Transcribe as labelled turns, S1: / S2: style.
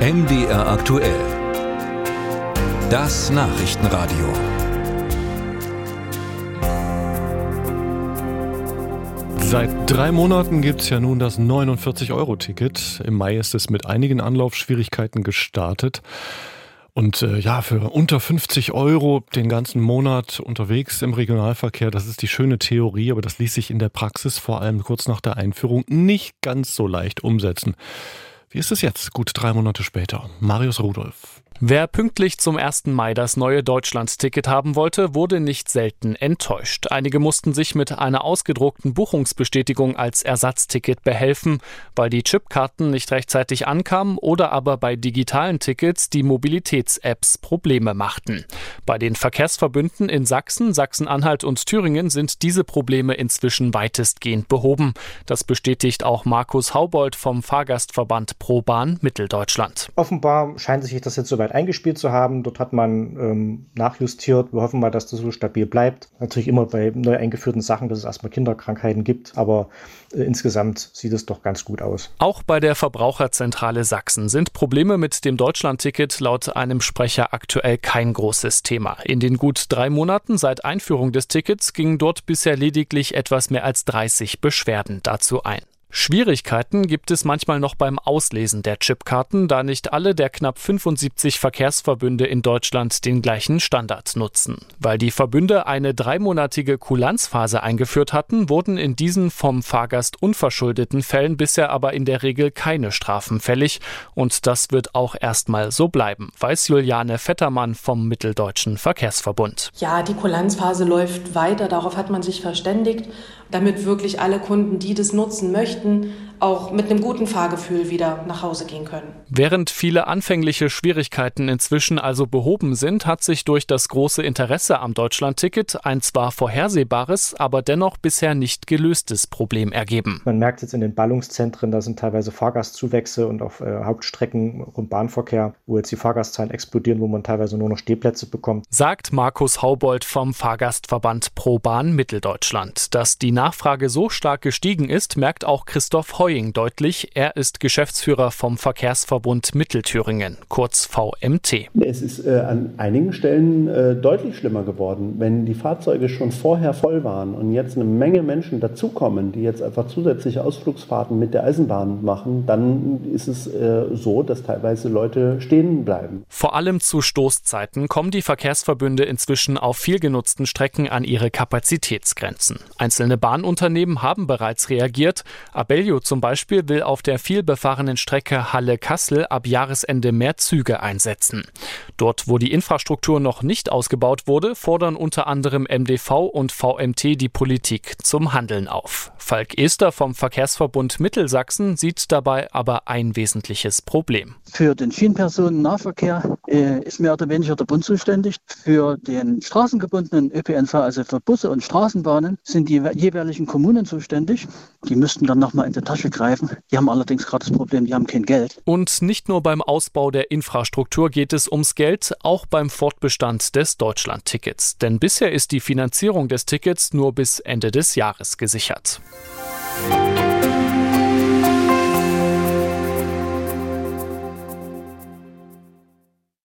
S1: MDR aktuell. Das Nachrichtenradio.
S2: Seit drei Monaten gibt es ja nun das 49-Euro-Ticket. Im Mai ist es mit einigen Anlaufschwierigkeiten gestartet. Und äh, ja, für unter 50 Euro den ganzen Monat unterwegs im Regionalverkehr, das ist die schöne Theorie, aber das ließ sich in der Praxis vor allem kurz nach der Einführung nicht ganz so leicht umsetzen. Wie ist es jetzt, gut drei Monate später? Marius Rudolph.
S3: Wer pünktlich zum 1. Mai das neue Deutschland-Ticket haben wollte, wurde nicht selten enttäuscht. Einige mussten sich mit einer ausgedruckten Buchungsbestätigung als Ersatzticket behelfen, weil die Chipkarten nicht rechtzeitig ankamen oder aber bei digitalen Tickets die Mobilitäts-Apps Probleme machten. Bei den Verkehrsverbünden in Sachsen, Sachsen-Anhalt und Thüringen sind diese Probleme inzwischen weitestgehend behoben. Das bestätigt auch Markus Haubold vom Fahrgastverband ProBahn Mitteldeutschland.
S4: Offenbar scheint sich das jetzt soweit Zeit eingespielt zu haben. Dort hat man ähm, nachjustiert. Wir hoffen mal, dass das so stabil bleibt. Natürlich immer bei neu eingeführten Sachen, dass es erstmal Kinderkrankheiten gibt, aber äh, insgesamt sieht es doch ganz gut aus.
S3: Auch bei der Verbraucherzentrale Sachsen sind Probleme mit dem Deutschlandticket laut einem Sprecher aktuell kein großes Thema. In den gut drei Monaten seit Einführung des Tickets gingen dort bisher lediglich etwas mehr als 30 Beschwerden dazu ein. Schwierigkeiten gibt es manchmal noch beim Auslesen der Chipkarten, da nicht alle der knapp 75 Verkehrsverbünde in Deutschland den gleichen Standard nutzen. Weil die Verbünde eine dreimonatige Kulanzphase eingeführt hatten, wurden in diesen vom Fahrgast unverschuldeten Fällen bisher aber in der Regel keine Strafen fällig und das wird auch erstmal so bleiben, weiß Juliane Vettermann vom Mitteldeutschen Verkehrsverbund.
S5: Ja, die Kulanzphase läuft weiter, darauf hat man sich verständigt damit wirklich alle Kunden, die das nutzen möchten, Vorschriften auch mit einem guten Fahrgefühl wieder nach Hause gehen können.
S3: Während viele anfängliche Schwierigkeiten inzwischen also behoben sind, hat sich durch das große Interesse am Deutschlandticket ein zwar vorhersehbares, aber dennoch bisher nicht gelöstes Problem ergeben.
S4: Man merkt jetzt in den Ballungszentren, da sind teilweise Fahrgastzuwächse und auf äh, Hauptstrecken und Bahnverkehr, wo jetzt die Fahrgastzahlen explodieren, wo man teilweise nur noch Stehplätze bekommt.
S3: Sagt Markus Haubold vom Fahrgastverband ProBahn Mitteldeutschland. Dass die Nachfrage so stark gestiegen ist, merkt auch Christoph Heu Heuing deutlich. Er ist Geschäftsführer vom Verkehrsverbund Mittelthüringen, kurz VMT.
S6: Es ist äh, an einigen Stellen äh, deutlich schlimmer geworden. Wenn die Fahrzeuge schon vorher voll waren und jetzt eine Menge Menschen dazukommen, die jetzt einfach zusätzliche Ausflugsfahrten mit der Eisenbahn machen, dann ist es äh, so, dass teilweise Leute stehen bleiben.
S3: Vor allem zu Stoßzeiten kommen die Verkehrsverbünde inzwischen auf viel genutzten Strecken an ihre Kapazitätsgrenzen. Einzelne Bahnunternehmen haben bereits reagiert. Abellio zum Beispiel will auf der vielbefahrenen Strecke Halle-Kassel ab Jahresende mehr Züge einsetzen. Dort, wo die Infrastruktur noch nicht ausgebaut wurde, fordern unter anderem MDV und VMT die Politik zum Handeln auf. Falk Ester vom Verkehrsverbund Mittelsachsen sieht dabei aber ein wesentliches Problem.
S7: Für den Schienenpersonennahverkehr äh, ist mehr oder weniger der Bund zuständig. Für den straßengebundenen ÖPNV, also für Busse und Straßenbahnen, sind die jeweiligen Kommunen zuständig. Die müssten dann nochmal in die Tasche greifen. Die haben allerdings gerade das Problem, die haben kein Geld.
S3: Und nicht nur beim Ausbau der Infrastruktur geht es ums Geld, auch beim Fortbestand des Deutschland-Tickets. Denn bisher ist die Finanzierung des Tickets nur bis Ende des Jahres gesichert.